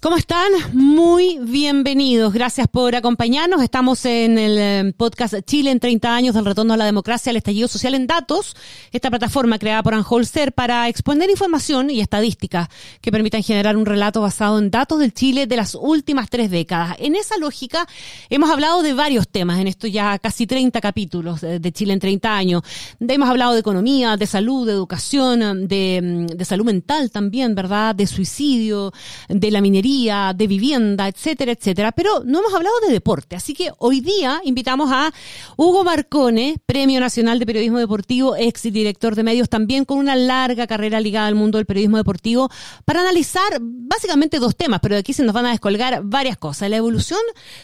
¿Cómo están? Muy bienvenidos. Gracias por acompañarnos. Estamos en el eh, podcast Chile en 30 años del retorno a la democracia, al estallido social en datos. Esta plataforma creada por Anholster para exponer información y estadísticas que permitan generar un relato basado en datos del Chile de las últimas tres décadas. En esa lógica hemos hablado de varios temas en estos ya casi 30 capítulos de Chile en 30 años. Hemos hablado de economía, de salud, de educación, de, de salud mental también, ¿verdad? De suicidio, de la minería de vivienda, etcétera, etcétera. Pero no hemos hablado de deporte, así que hoy día invitamos a Hugo Marcone, Premio Nacional de Periodismo Deportivo, ex director de medios, también con una larga carrera ligada al mundo del periodismo deportivo, para analizar básicamente dos temas, pero de aquí se nos van a descolgar varias cosas. La evolución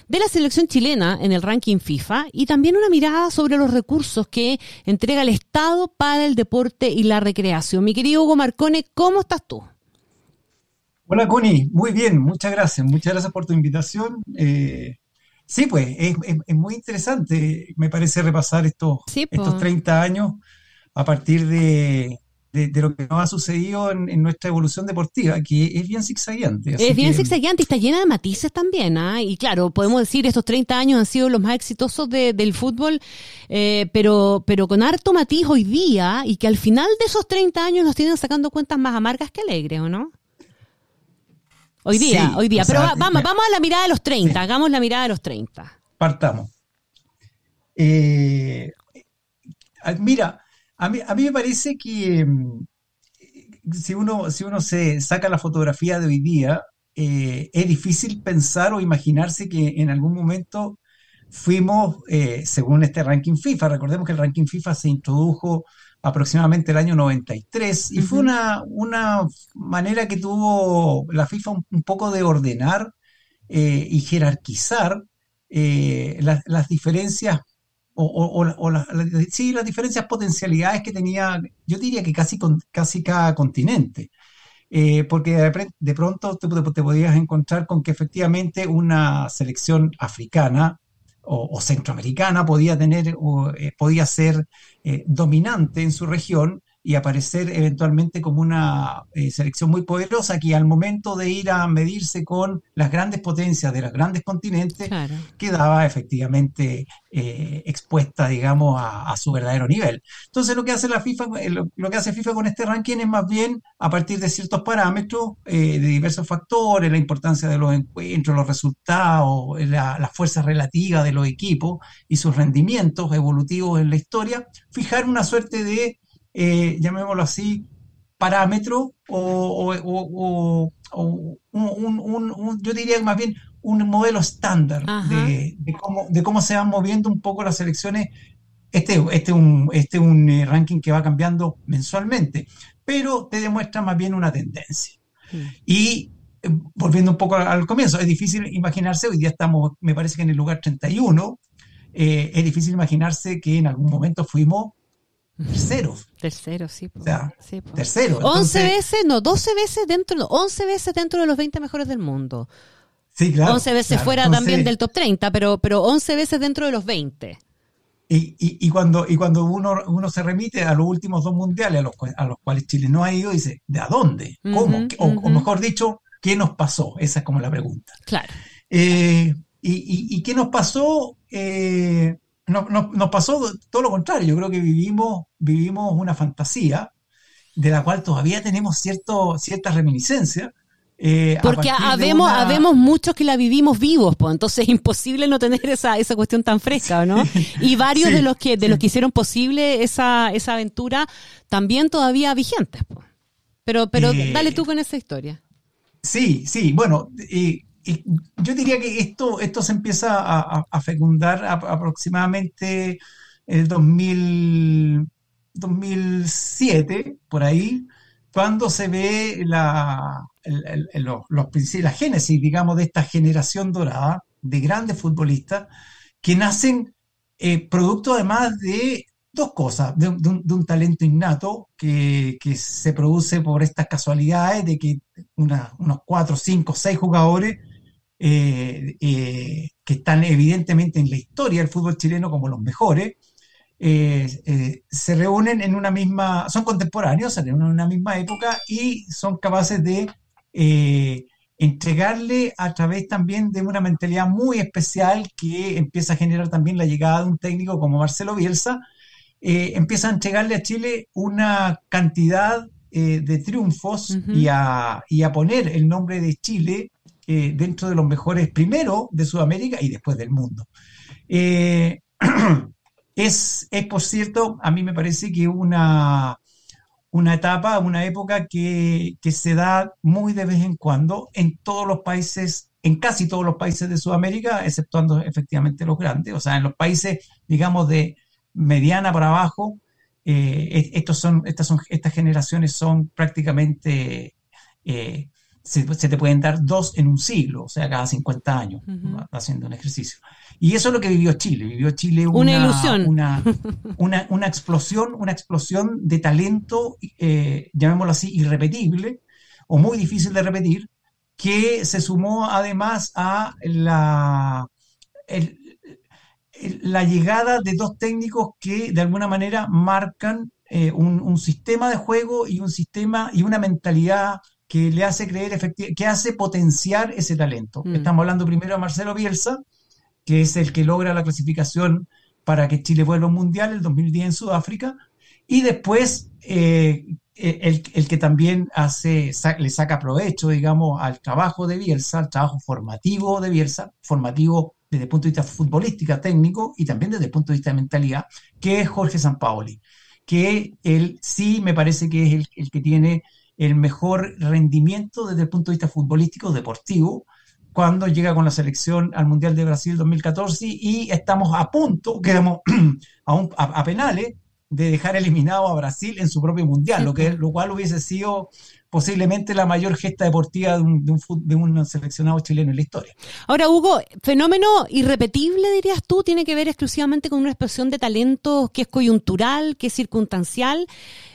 de la selección chilena en el ranking FIFA y también una mirada sobre los recursos que entrega el Estado para el deporte y la recreación. Mi querido Hugo Marcone, ¿cómo estás tú? Hola, Connie. Muy bien, muchas gracias. Muchas gracias por tu invitación. Eh, sí, pues, es, muy interesante, me parece, repasar estos, estos 30 años a partir de, lo que nos ha sucedido en, nuestra evolución deportiva, que es bien zigzagueante. Es bien zigzagueante y está llena de matices también. ¿ah? Y claro, podemos decir estos 30 años han sido los más exitosos del fútbol, eh, pero, pero con harto matiz hoy día y que al final de esos 30 años nos tienen sacando cuentas más amargas que alegres, ¿o no? Hoy día, hoy día. Pero vamos, vamos a la mirada de los 30, hagamos la mirada de los 30. Partamos. Eh, mira, a mí, a mí me parece que mm, si uno, si uno se saca la fotografía de hoy día, eh, es difícil pensar o imaginarse que en algún momento fuimos, eh, según este ranking FIFA, recordemos que el ranking FIFA se introdujo aproximadamente el año 93 y fue una, una manera que tuvo la FIFA un, poco de ordenar eh, y jerarquizar eh, las diferencias o, las, sí, las diferencias potencialidades que tenía, yo diría que casi, casi cada continente. Eh, porque de, pronto te, te, podías encontrar con que efectivamente una selección africana o, centroamericana podía tener eh, podía ser eh, dominante en su región y aparecer eventualmente como una eh, selección muy poderosa que al momento de ir a medirse con las grandes potencias de los grandes continentes quedaba efectivamente eh, expuesta, digamos, a, su verdadero nivel. Entonces lo que hace la FIFA, eh, lo, que hace FIFA con este ranking es más bien a partir de ciertos parámetros, de diversos factores, la importancia de los encuentros, los resultados, la, la fuerza relativa de los equipos y sus rendimientos evolutivos en la historia, fijar una suerte de eh, llamémoslo así, parámetro o, un, yo diría más bien un modelo estándar de, cómo, de cómo se van moviendo un poco las elecciones. Este, este, un, este un eh, ranking que va cambiando mensualmente, pero te demuestra más bien una tendencia. Mm. Y eh, volviendo un poco al, comienzo, es difícil imaginarse, hoy día estamos, me parece que en el lugar 31, es difícil imaginarse que en algún momento fuimos Tercero. Tercero, sí. Tercero. 11 veces, no, 12 veces dentro, 11 veces dentro de los 20 mejores del mundo. Sí, claro. 11 veces fuera también del top 30, pero, pero 11 veces dentro de los 20. Y, y, cuando, y cuando uno, uno se remite a los últimos dos mundiales a los, a los cuales Chile no ha ido, dice, ¿de a dónde? ¿Cómo? o, mejor dicho, ¿qué nos pasó? Esa es como la pregunta. Claro. Eh, y, y, qué nos pasó? Eh, nos, nos, pasó todo lo contrario. Yo creo que vivimos, vivimos una fantasía de la cual todavía tenemos cierto, cierta reminiscencia. Eh, Porque habemos, habemos muchos que la vivimos vivos, pues entonces es imposible no tener esa, esa cuestión tan fresca, ¿no? Y varios de los que de los que hicieron posible esa, esa aventura también todavía vigentes. Pues. Pero, pero eh, dale tú con esa historia. Sí, sí, bueno, eh, yo diría que esto, esto se empieza a, fecundar aproximadamente el 2000, 2007, por ahí, cuando se ve la, los, la génesis, digamos, de esta generación dorada de grandes futbolistas que nacen eh, producto además de dos cosas, de, un, talento innato que, se produce por estas casualidades de que unos cuatro, cinco, seis jugadores eh, eh, que están evidentemente en la historia del fútbol chileno como los mejores, eh, se reúnen en una misma, son contemporáneos, se reúnen en una misma época y son capaces de entregarle a través también de una mentalidad muy especial que empieza a generar también la llegada de un técnico como Marcelo Bielsa, eh, empieza a entregarle a Chile una cantidad eh, de triunfos y, a, poner el nombre de Chile eh, dentro de los mejores primero de Sudamérica y después del mundo. es, es, por cierto, a mí me parece que una, una etapa, una época que, se da muy de vez en cuando en todos los países, en casi todos los países de Sudamérica, exceptuando efectivamente los grandes, o sea, en los países, digamos, de mediana para abajo, eh, estos son, estas, son, estas generaciones son prácticamente eh, se, te pueden dar dos en un siglo, o sea, cada 50 años, haciendo un ejercicio. Y eso es lo que vivió Chile. Vivió Chile una, ilusión. Una, una, explosión, una explosión de talento, eh, llamémoslo así, irrepetible, o muy difícil de repetir, que se sumó además a la, la llegada de dos técnicos que de alguna manera marcan eh, un, un, sistema de juego y un sistema y una mentalidad que le hace creer que hace potenciar ese talento. Mm. Estamos hablando primero de Marcelo Bielsa, que es el que logra la clasificación para que Chile vuelva a un mundial el 2010 en Sudáfrica, y después eh, el, que también hace, le saca provecho, digamos, al trabajo de Bielsa, al trabajo formativo de Bielsa, formativo desde el punto de vista futbolístico, técnico, y también desde el punto de vista de mentalidad, que es Jorge Sampaoli, que él sí me parece que es el, el que tiene el mejor rendimiento desde el punto de vista futbolístico, deportivo, cuando llega con la selección al Mundial de Brasil 2014 y estamos a punto, quedamos a, penales de dejar eliminado a Brasil en su propio Mundial, lo, que, lo cual hubiese sido posiblemente la mayor gesta deportiva de un, de, un, seleccionado chileno en la historia. Ahora, Hugo, fenómeno irrepetible, dirías tú, tiene que ver exclusivamente con una expresión de talento que es coyuntural, que es circunstancial.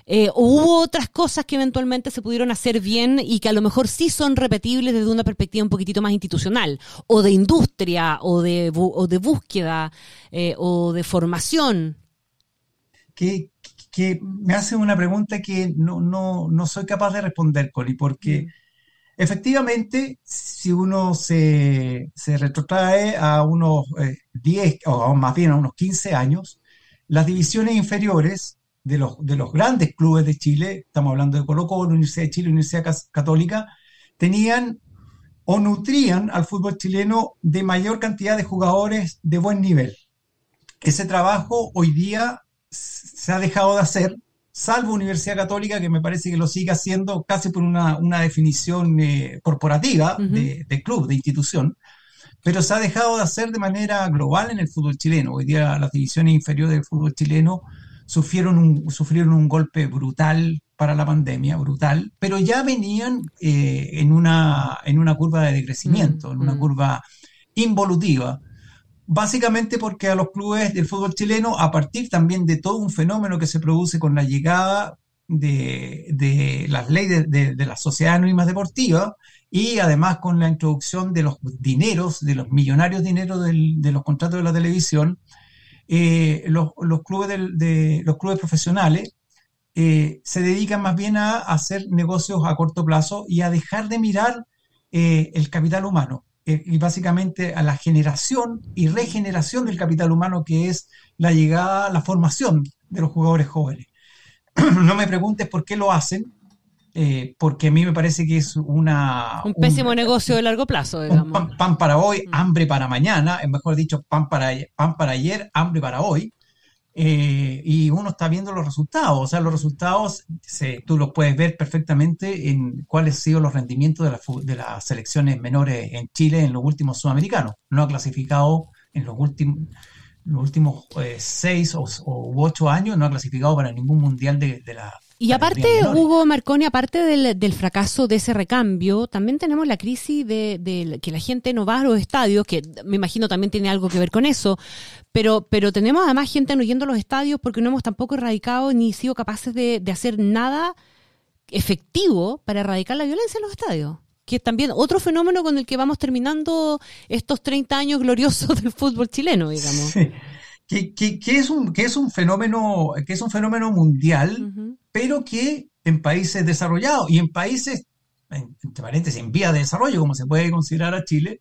Eh, ¿O hubo otras cosas que eventualmente se pudieron hacer bien y que a lo mejor sí son repetibles desde una perspectiva un poquitito más institucional, o de industria, o de, o de búsqueda, eh, o de formación? ¿Qué, que me hace una pregunta que no, no, soy capaz de responder, Coli, porque mm. efectivamente, si uno se, retrotrae a unos 10, eh, o más bien a unos 15 años, las divisiones inferiores de los, de los grandes clubes de Chile, estamos hablando de Colo Colo, Universidad de Chile, Universidad Católica, tenían o nutrían al fútbol chileno de mayor cantidad de jugadores de buen nivel. Ese trabajo hoy día se ha dejado de hacer, salvo Universidad Católica, que me parece que lo sigue haciendo casi por una, definición eh, corporativa de, club, de institución, pero se ha dejado de hacer de manera global en el fútbol chileno. Hoy día las divisiones inferiores del fútbol chileno sufrieron un, sufrieron un golpe brutal para la pandemia, brutal, pero ya venían eh, en, una, en una curva de decrecimiento, en una curva involutiva básicamente porque a los clubes del fútbol chileno, a partir también de todo un fenómeno que se produce con la llegada de, las leyes de, de, la sociedad anónimas deportiva y además con la introducción de los dineros, de los millonarios dineros de los contratos de la televisión, eh, los, clubes de, los clubes profesionales eh, se dedican más bien a, hacer negocios a corto plazo y a dejar de mirar eh, el capital humano. Eh, y básicamente a la generación y regeneración del capital humano que es la llegada, la formación de los jugadores jóvenes. no me preguntes por qué lo hacen, eh, porque a mí me parece que es una... Un pésimo negocio de largo plazo, digamos. Pan, para hoy, mm. hambre para mañana, mejor dicho, pan para, pan para ayer, hambre para hoy. Eh, y uno está viendo los resultados. O sea, los resultados tú los puedes ver perfectamente en cuáles han sido los rendimientos de, las selecciones menores en Chile en los últimos sudamericanos. No ha clasificado en los últimos los últimos eh, seis o, u ocho años no ha clasificado para ningún mundial de, la, Y aparte, Hugo Marconi, aparte del, fracaso de ese recambio, también tenemos la crisis de, que la gente no va a los estadios, que me imagino también tiene algo que ver con eso, pero, pero tenemos además gente no yendo a los estadios porque no hemos tampoco erradicado ni sido capaces de, hacer nada efectivo para erradicar la violencia en los estadios que es también otro fenómeno con el que vamos terminando estos 30 años gloriosos del fútbol chileno, digamos. Sí que, es un, que, es un fenómeno, que es un fenómeno mundial, pero que en países desarrollados y en países, entre paréntesis, en vía de desarrollo, como se puede considerar a Chile,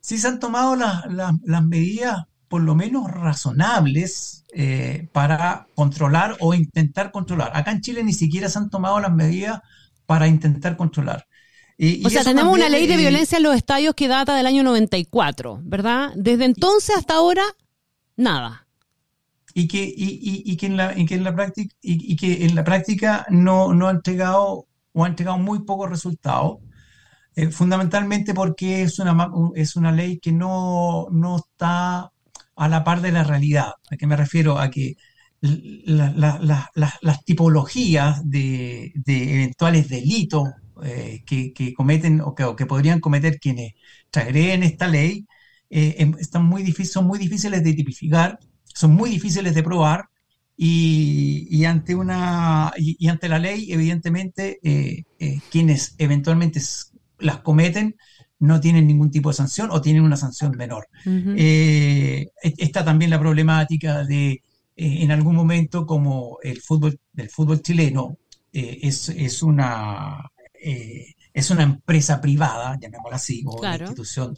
sí se han tomado las medidas por lo menos razonables eh, para controlar o intentar controlar. Acá en Chile ni siquiera se han tomado las medidas para intentar controlar. Y, o sea, tenemos una ley de violencia en los estadios que data del año 94, ¿verdad? Desde entonces hasta ahora, nada y que, y, que, en la, que en la práctica, y, que en la práctica no, no ha entregado o ha entregado muy pocos resultados, eh, fundamentalmente porque es una, es una ley que no, no está a la par de la realidad. ¿A qué me refiero? A que las tipologías de, eventuales delitos eh, que, cometen o que, podrían cometer quienes traerán esta ley eh, em, están muy difíciles, son muy difíciles de tipificar son muy difíciles de probar y, ante, una, y, ante la ley, evidentemente, eh, eh, quienes eventualmente las cometen no tienen ningún tipo de sanción o tienen una sanción menor. Eh, está también la problemática de, en algún momento, como el fútbol, del fútbol chileno es, es, una, es una empresa privada, llamémosla así, o una institución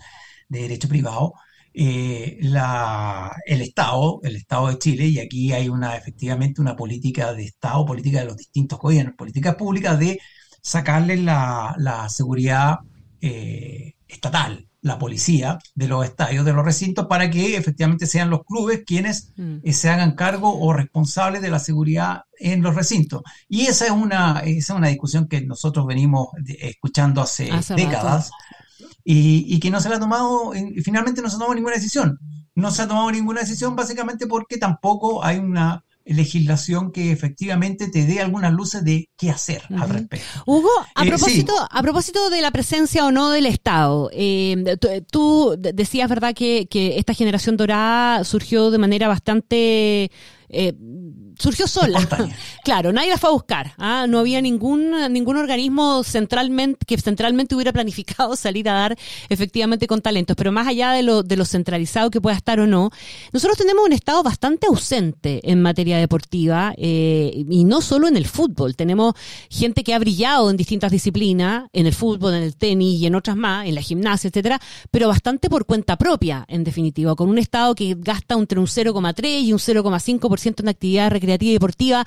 de derecho privado, eh, la, el Estado, el Estado de Chile, y aquí hay una efectivamente una política de Estado, política de los distintos gobiernos, políticas públicas de sacarle la, seguridad eh, estatal, la policía de los estadios, de los recintos, para que efectivamente sean los clubes quienes mm. eh, se hagan cargo o responsables de la seguridad en los recintos. Y esa es una, esa es una discusión que nosotros venimos escuchando hace, décadas y, que no se le ha tomado, y finalmente no se ha tomado ninguna decisión. No se ha tomado ninguna decisión básicamente porque tampoco hay una legislación que efectivamente te dé algunas luces de qué hacer al respecto. Hugo, a, eh, propósito, a propósito de la presencia o no del Estado, eh, tú decías, ¿verdad?, que, que esta generación dorada surgió de manera bastante eh, surgió sola. claro, nadie la fue a buscar. ¿ah? No había ningún, ningún organismo centralmente, que centralmente hubiera planificado salir a dar efectivamente con talentos. Pero más allá de lo, de lo centralizado que pueda estar o no, nosotros tenemos un Estado bastante ausente en materia deportiva eh, y no solo en el fútbol. Tenemos gente que ha brillado en distintas disciplinas, en el fútbol, en el tenis y en otras más, en la gimnasia, etcétera, pero bastante por cuenta propia, en definitiva, con un Estado que gasta entre un 0,3 y un 0,5% en actividades recreativas y deportiva,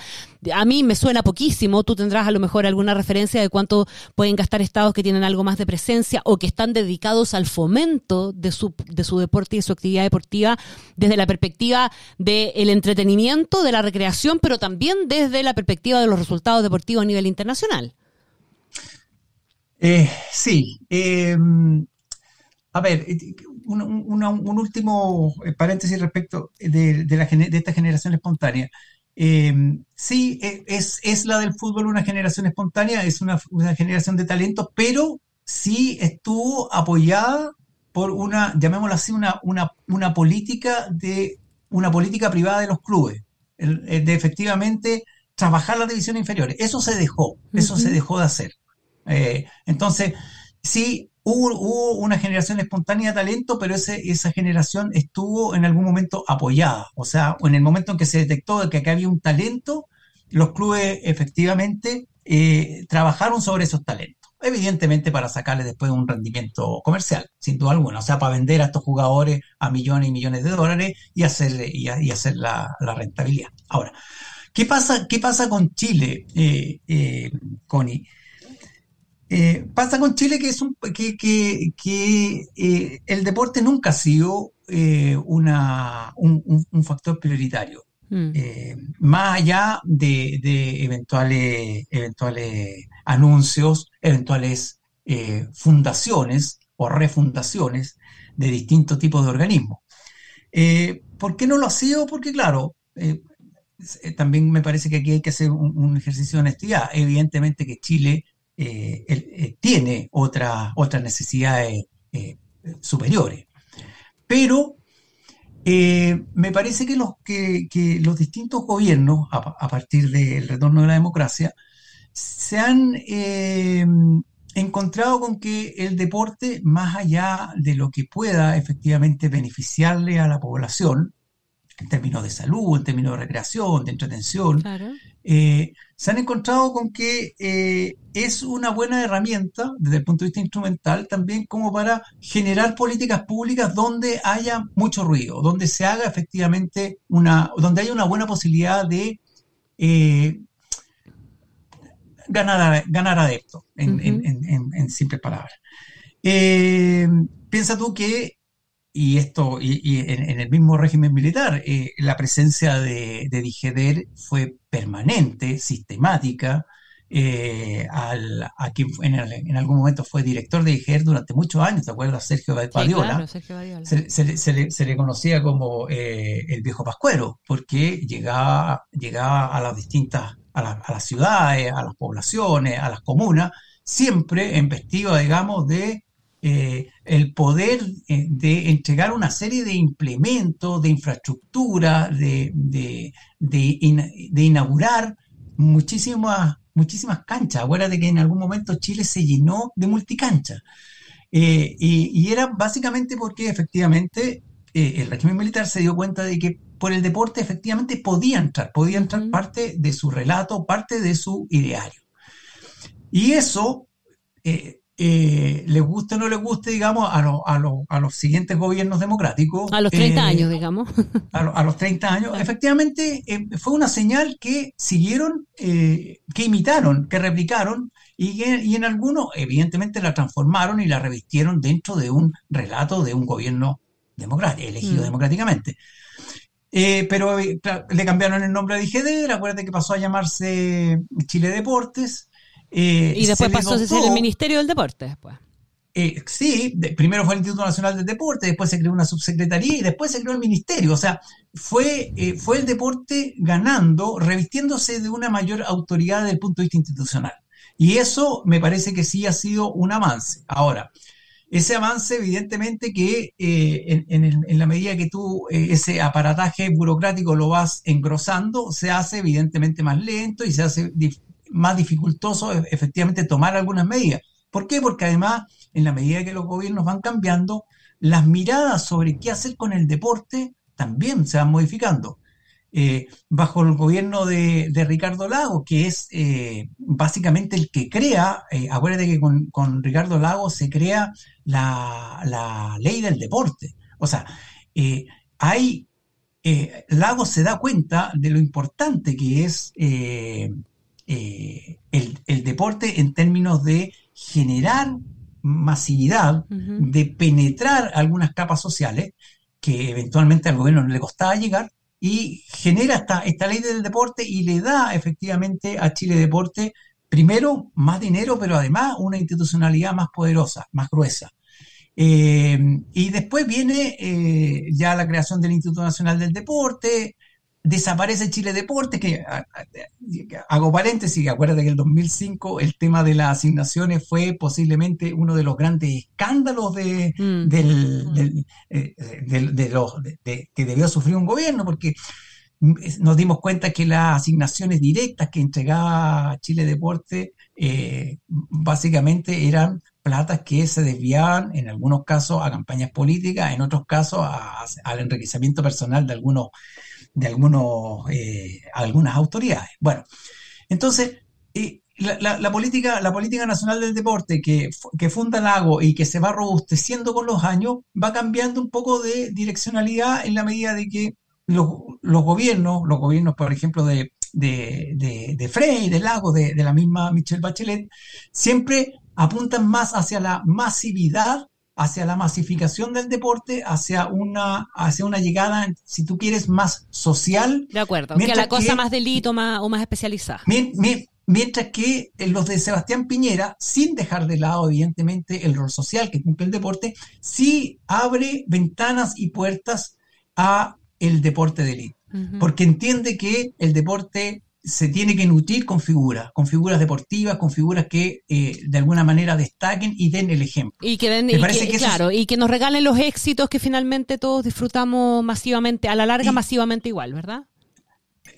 a mí me suena poquísimo. Tú tendrás a lo mejor alguna referencia de cuánto pueden gastar estados que tienen algo más de presencia o que están dedicados al fomento de su, de su deporte y de su actividad deportiva desde la perspectiva del entretenimiento, de la recreación, pero también desde la perspectiva de los resultados deportivos a nivel internacional. Eh, sí. Em, a ver, un, un, último paréntesis respecto de, de, la, de esta generación espontánea. Em, sí, e, es, es, la del fútbol una generación espontánea, es una, generación de talento, pero sí estuvo apoyada por una, llamémoslo así, una, una, una política de una política privada de los clubes, de efectivamente trabajar las divisiones inferiores. Eso se dejó, eso se dejó de hacer. Eh, entonces, sí, Hubo, una generación espontánea de talento, pero esa generación estuvo en algún momento apoyada. O sea, en el momento en que se detectó que acá había un talento, los clubes efectivamente eh, trabajaron sobre esos talentos. Evidentemente para sacarle después un rendimiento comercial, sin duda alguna. O sea, para vender a estos jugadores a millones y millones de dólares y hacerle, y, hacer la, rentabilidad. Ahora, ¿qué pasa, qué pasa con Chile, eh, eh, Connie? Eh, pasa con Chile que es un, que, que, eh, el deporte nunca ha sido eh, una, un, factor prioritario. Mm. más allá de, eventuales, eventuales anuncios, eventuales fundaciones o refundaciones de distintos tipos de organismos. ¿Por qué no lo ha sido? Porque, claro, también me parece que aquí hay que hacer un, ejercicio de honestidad. Evidentemente que Chile tiene otra, otras necesidades superiores. Pero me parece que los, que, los distintos gobiernos, a, partir del retorno de la democracia, se han encontrado con que el deporte, más allá de lo que pueda efectivamente beneficiarle a la población, en términos de salud, en términos de recreación, de entretención, eh, se han encontrado con que eh, es una buena herramienta desde el punto de vista instrumental también como para generar políticas públicas donde haya mucho ruido, donde se haga efectivamente una, donde haya una buena posibilidad de eh, ganar, ganar adeptos, en, en, simples palabras. Piensa tú que, y esto, y, en, el mismo régimen militar, eh, la presencia de, de Digeder fue permanente, sistemática, eh, al, a quien en, algún momento fue director de IGER durante muchos años, ¿te acuerdas? Sergio Badiola. Se, le conocía como el viejo pascuero, porque llegaba, llegaba a las distintas a, las ciudades, a las poblaciones, a las comunas, siempre en vestido, digamos, de eh, el poder eh, de entregar una serie de implementos, de infraestructura, de, de, inaugurar muchísimas, muchísimas canchas. Acuérdate que en algún momento Chile se llenó de multicanchas. Eh, y, era básicamente porque efectivamente el régimen militar se dio cuenta de que por el deporte efectivamente podía entrar, podía entrar parte de su relato, parte de su ideario. Y eso, eh, eh, les guste o no les guste, digamos, a, a, los siguientes gobiernos democráticos. A los 30 eh, años, digamos. A, los 30 años. Efectivamente, fue una señal que siguieron, que imitaron, que replicaron y, y, en algunos, evidentemente, la transformaron y la revistieron dentro de un relato de un gobierno democrático, elegido mm. democráticamente. Eh, pero eh, le cambiaron el nombre a DGD, acuérdate que pasó a llamarse Chile Deportes. Eh, y después pasó a ser el Ministerio del Deporte después. sí, primero fue el Instituto Nacional del Deporte, después se creó una subsecretaría y después se creó el ministerio. O sea, fue, fue el deporte ganando, revistiéndose de una mayor autoridad desde el punto de vista institucional. Y eso me parece que sí ha sido un avance. Ahora, ese avance, evidentemente, que eh, en, la medida que tú eh, ese aparataje burocrático lo vas engrosando, se hace evidentemente más lento y se hace más dificultoso e, efectivamente tomar algunas medidas. ¿Por qué? Porque además, en la medida que los gobiernos van cambiando, las miradas sobre qué hacer con el deporte también se van modificando. Eh, bajo el gobierno de, Ricardo Lago, que es eh, básicamente el que crea, eh, acuérdate que con, Ricardo Lago se crea la, ley del deporte. O sea, hay, Lago se da cuenta de lo importante que es el, deporte en términos de generar masividad, de penetrar algunas capas sociales que eventualmente al gobierno no le costaba llegar, y genera esta, esta ley del deporte y le da efectivamente a Chile Deporte, primero, más dinero, pero además una institucionalidad más poderosa, más gruesa. Eh, y después viene eh, ya la creación del Instituto Nacional del Deporte, desaparece Chile Deportes, que hago paréntesis, acuérdate que en el 2005 el tema de las asignaciones fue posiblemente uno de los grandes escándalos de, mm. del, eh, de, los, que debió sufrir un gobierno, porque nos dimos cuenta que las asignaciones directas que entregaba Chile Deporte eh, básicamente eran platas que se desviaban en algunos casos a campañas políticas, en otros casos al enriquecimiento personal de algunos de algunos, eh, algunas autoridades. Bueno, entonces, eh, la, política, la política nacional del deporte que, que funda Lago y que se va robusteciendo con los años, va cambiando un poco de direccionalidad en la medida de que los, gobiernos, los gobiernos, por ejemplo, de, de, de, de Frey, de Lago, de, de la misma Michelle Bachelet, siempre apuntan más hacia la masividad hacia la masificación del deporte, hacia una, hacia una llegada, si tú quieres, más social. De acuerdo, que la cosa más delito más, o más especializada. mientras que los de Sebastián Piñera, sin dejar de lado, evidentemente, el rol social que cumple el deporte, sí abre ventanas y puertas a el deporte de élite. porque entiende que el deporte se tiene que nutrir con figuras, con figuras deportivas, con figuras que eh, de alguna manera destaquen y den el ejemplo. Y que den, claro, y que nos regalen los éxitos que finalmente todos disfrutamos masivamente, a la larga masivamente igual, ¿verdad?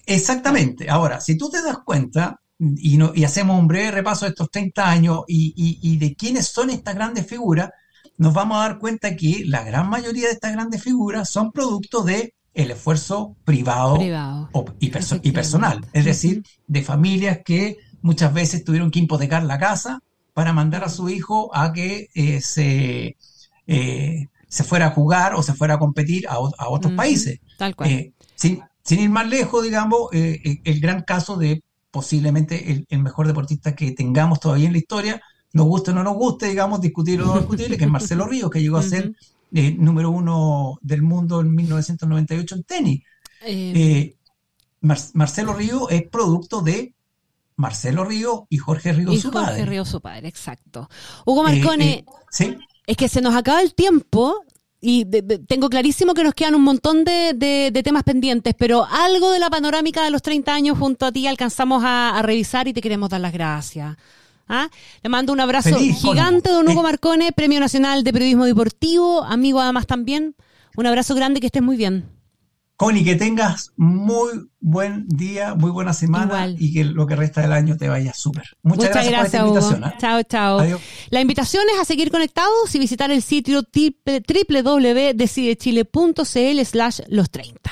Exactamente. Ahora, si tú te das cuenta, y, no, y hacemos un breve repaso de estos 30 años y, y, de quiénes son estas grandes figuras, nos vamos a dar cuenta que la gran mayoría de estas grandes figuras son producto de el esfuerzo privado, y, y, personal, es decir, de familias que muchas veces tuvieron que hipotecar la casa para mandar a su hijo a que eh, se, eh, se fuera a jugar o se fuera a competir a, otros países. Tal cual. Eh, sin, sin, ir más lejos, digamos, el gran caso de posiblemente el, mejor deportista que tengamos todavía en la historia, nos guste o no nos guste, digamos, discutir o no discutir, que es Marcelo Ríos, que llegó a ser eh, número uno del mundo en 1998 en tenis. Eh, eh, Marcelo Río es producto de Marcelo Río y Jorge Río y su Jorge padre. Río su padre, exacto. Hugo Marcone, es que se nos acaba el tiempo y tengo clarísimo que nos quedan un montón de, temas pendientes, pero algo de la panorámica de los 30 años junto a ti alcanzamos a revisar y te queremos dar las gracias. ¿Ah? Le mando un abrazo gigante, don Hugo Marcone, Premio Nacional de Periodismo Deportivo, amigo además también. Un abrazo grande, que estés muy bien. Connie, que tengas muy buen día, muy buena semana y que lo que resta del año te vaya súper. Muchas, gracias, por invitación. ¿eh? Chao, chao. La invitación es a seguir conectados y visitar el sitio www.decidechile.cl slash los 30.